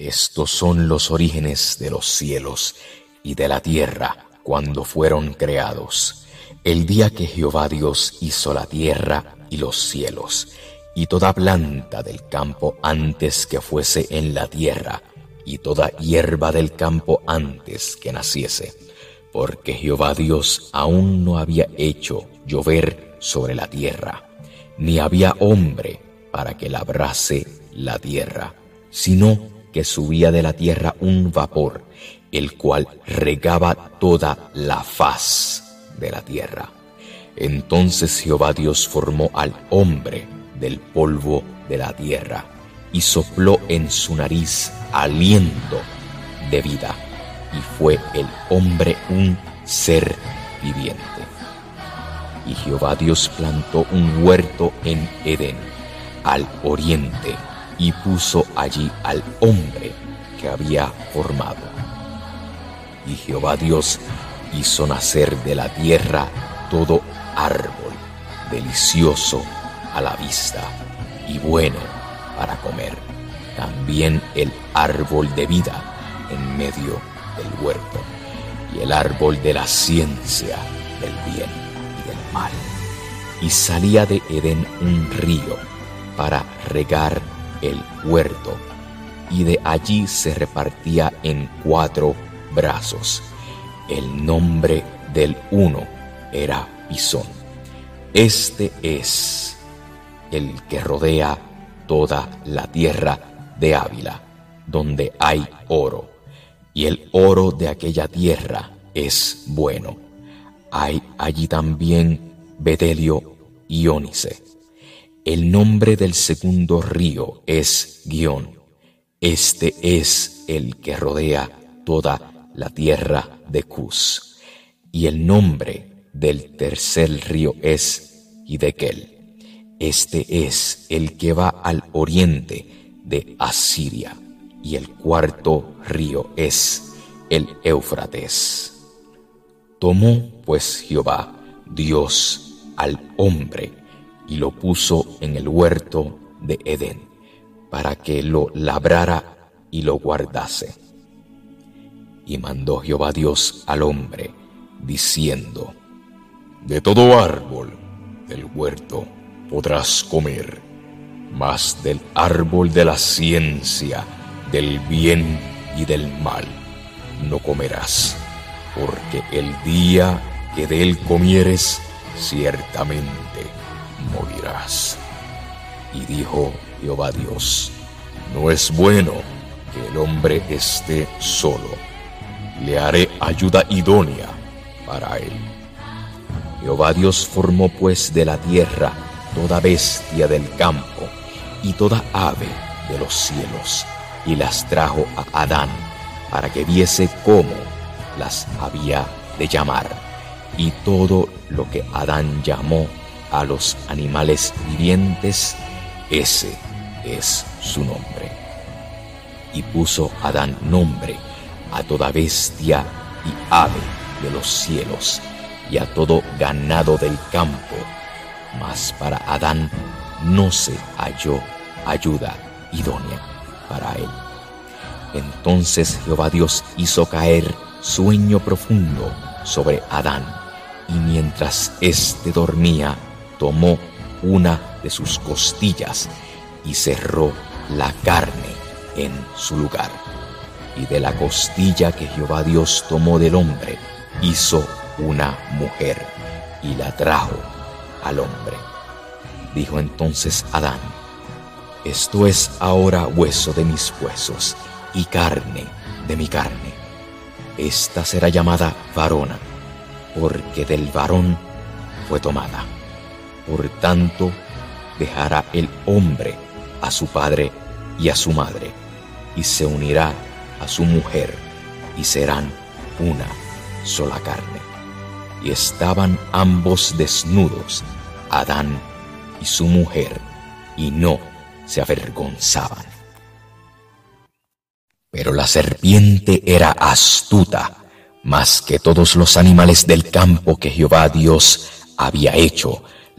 Estos son los orígenes de los cielos y de la tierra cuando fueron creados, el día que Jehová Dios hizo la tierra y los cielos, y toda planta del campo antes que fuese en la tierra, y toda hierba del campo antes que naciese, porque Jehová Dios aún no había hecho llover sobre la tierra, ni había hombre para que labrase la tierra, sino que subía de la tierra un vapor, el cual regaba toda la faz de la tierra. Entonces Jehová Dios formó al hombre del polvo de la tierra y sopló en su nariz aliento de vida, y fue el hombre un ser viviente. Y Jehová Dios plantó un huerto en Edén, al oriente, y puso allí al hombre que había formado. Y Jehová Dios hizo nacer de la tierra todo árbol delicioso a la vista y bueno para comer, también el árbol de vida en medio del huerto y el árbol de la ciencia del bien y del mal. Y salía de Edén un río para regar el huerto, y de allí se repartía en cuatro brazos. El nombre del uno era Pisón. Este es el que rodea toda la tierra de Ávila, donde hay oro, y el oro de aquella tierra es bueno. Hay allí también bedelio y ónice. El nombre del segundo río es Guión. Este es el que rodea toda la tierra de Cus. Y el nombre del tercer río es Hidekel. Este es el que va al oriente de Asiria. Y el cuarto río es el Éufrates. Tomó pues Jehová, Dios, al hombre, y lo puso en el huerto de Edén, para que lo labrara y lo guardase. Y mandó Jehová Dios al hombre, diciendo, De todo árbol del huerto podrás comer, mas del árbol de la ciencia, del bien y del mal, no comerás, porque el día que de él comieres, ciertamente morirás. Y dijo Jehová Dios, no es bueno que el hombre esté solo, le haré ayuda idónea para él. Jehová Dios formó pues de la tierra toda bestia del campo y toda ave de los cielos, y las trajo a Adán para que viese cómo las había de llamar. Y todo lo que Adán llamó a los animales vivientes, ese es su nombre. Y puso Adán nombre a toda bestia y ave de los cielos y a todo ganado del campo, mas para Adán no se halló ayuda idónea para él. Entonces Jehová Dios hizo caer sueño profundo sobre Adán, y mientras éste dormía, tomó una de sus costillas y cerró la carne en su lugar. Y de la costilla que Jehová Dios tomó del hombre, hizo una mujer y la trajo al hombre. Dijo entonces Adán, esto es ahora hueso de mis huesos y carne de mi carne. Esta será llamada varona, porque del varón fue tomada. Por tanto, dejará el hombre a su padre y a su madre, y se unirá a su mujer, y serán una sola carne. Y estaban ambos desnudos, Adán y su mujer, y no se avergonzaban. Pero la serpiente era astuta, más que todos los animales del campo que Jehová Dios había hecho,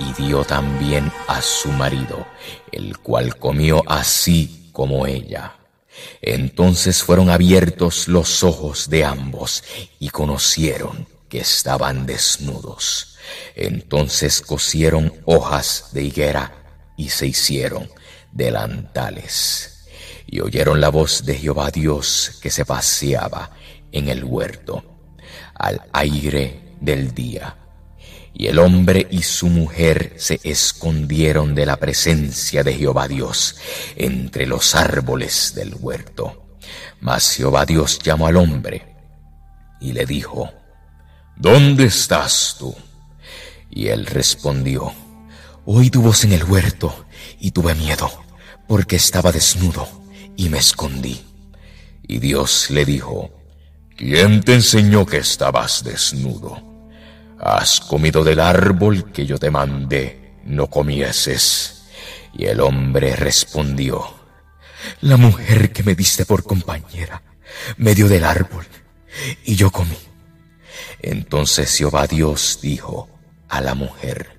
y dio también a su marido, el cual comió así como ella. Entonces fueron abiertos los ojos de ambos y conocieron que estaban desnudos. Entonces cosieron hojas de higuera y se hicieron delantales. Y oyeron la voz de Jehová Dios que se paseaba en el huerto al aire del día. Y el hombre y su mujer se escondieron de la presencia de Jehová Dios entre los árboles del huerto. Mas Jehová Dios llamó al hombre y le dijo, ¿Dónde estás tú? Y él respondió, Oí tu voz en el huerto y tuve miedo, porque estaba desnudo y me escondí. Y Dios le dijo, ¿quién te enseñó que estabas desnudo? Has comido del árbol que yo te mandé, no comieses. Y el hombre respondió, La mujer que me diste por compañera me dio del árbol, y yo comí. Entonces Jehová Dios dijo a la mujer,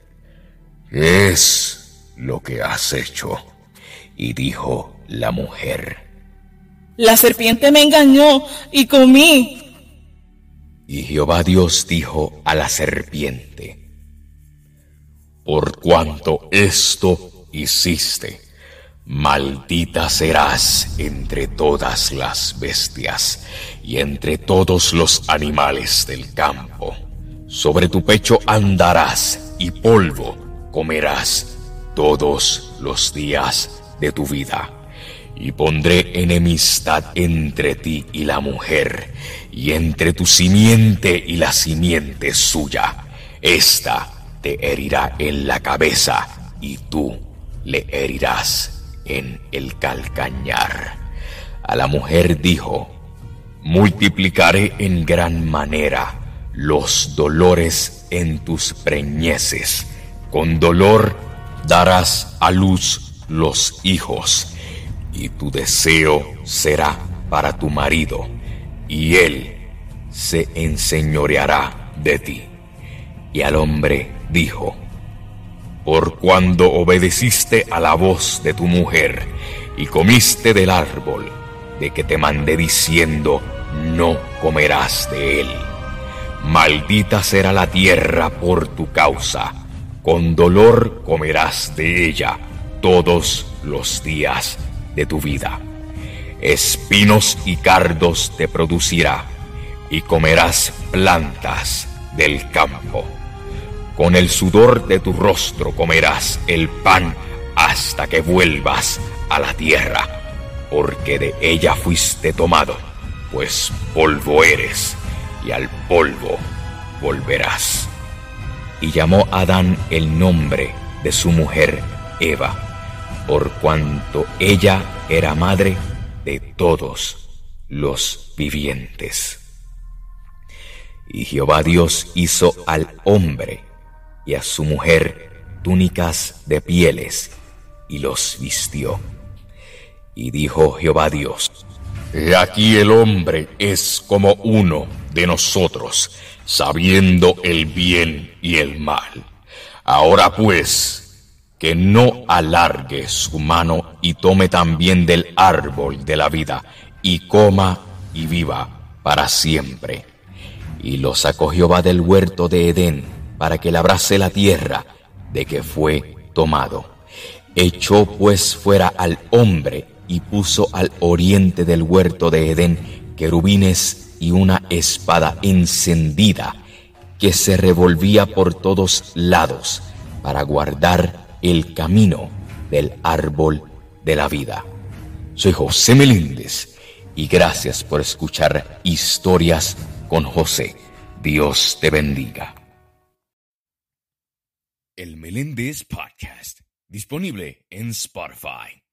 ¿qué es lo que has hecho? Y dijo la mujer, La serpiente me engañó y comí. Y Jehová Dios dijo a la serpiente, Por cuanto esto hiciste, maldita serás entre todas las bestias y entre todos los animales del campo. Sobre tu pecho andarás y polvo comerás todos los días de tu vida y pondré enemistad entre ti y la mujer, y entre tu simiente y la simiente suya. Esta te herirá en la cabeza, y tú le herirás en el calcañar. A la mujer dijo, multiplicaré en gran manera los dolores en tus preñeces. Con dolor darás a luz los hijos y tu deseo será para tu marido, y él se enseñoreará de ti. Y al hombre dijo, por cuando obedeciste a la voz de tu mujer y comiste del árbol de que te mandé diciendo, no comerás de él. Maldita será la tierra por tu causa, con dolor comerás de ella todos los días de tu vida. Espinos y cardos te producirá, y comerás plantas del campo. Con el sudor de tu rostro comerás el pan hasta que vuelvas a la tierra, porque de ella fuiste tomado, pues polvo eres, y al polvo volverás. Y llamó Adán el nombre de su mujer Eva por cuanto ella era madre de todos los vivientes. Y Jehová Dios hizo al hombre y a su mujer túnicas de pieles y los vistió. Y dijo Jehová Dios, He aquí el hombre es como uno de nosotros, sabiendo el bien y el mal. Ahora pues, que no alargue su mano y tome también del árbol de la vida, y coma y viva para siempre. Y lo sacó Jehová del huerto de Edén, para que labrase la tierra de que fue tomado. Echó pues fuera al hombre, y puso al oriente del huerto de Edén querubines y una espada encendida que se revolvía por todos lados para guardar el camino del árbol de la vida. Soy José Meléndez y gracias por escuchar historias con José. Dios te bendiga. El Meléndez Podcast, disponible en Spotify.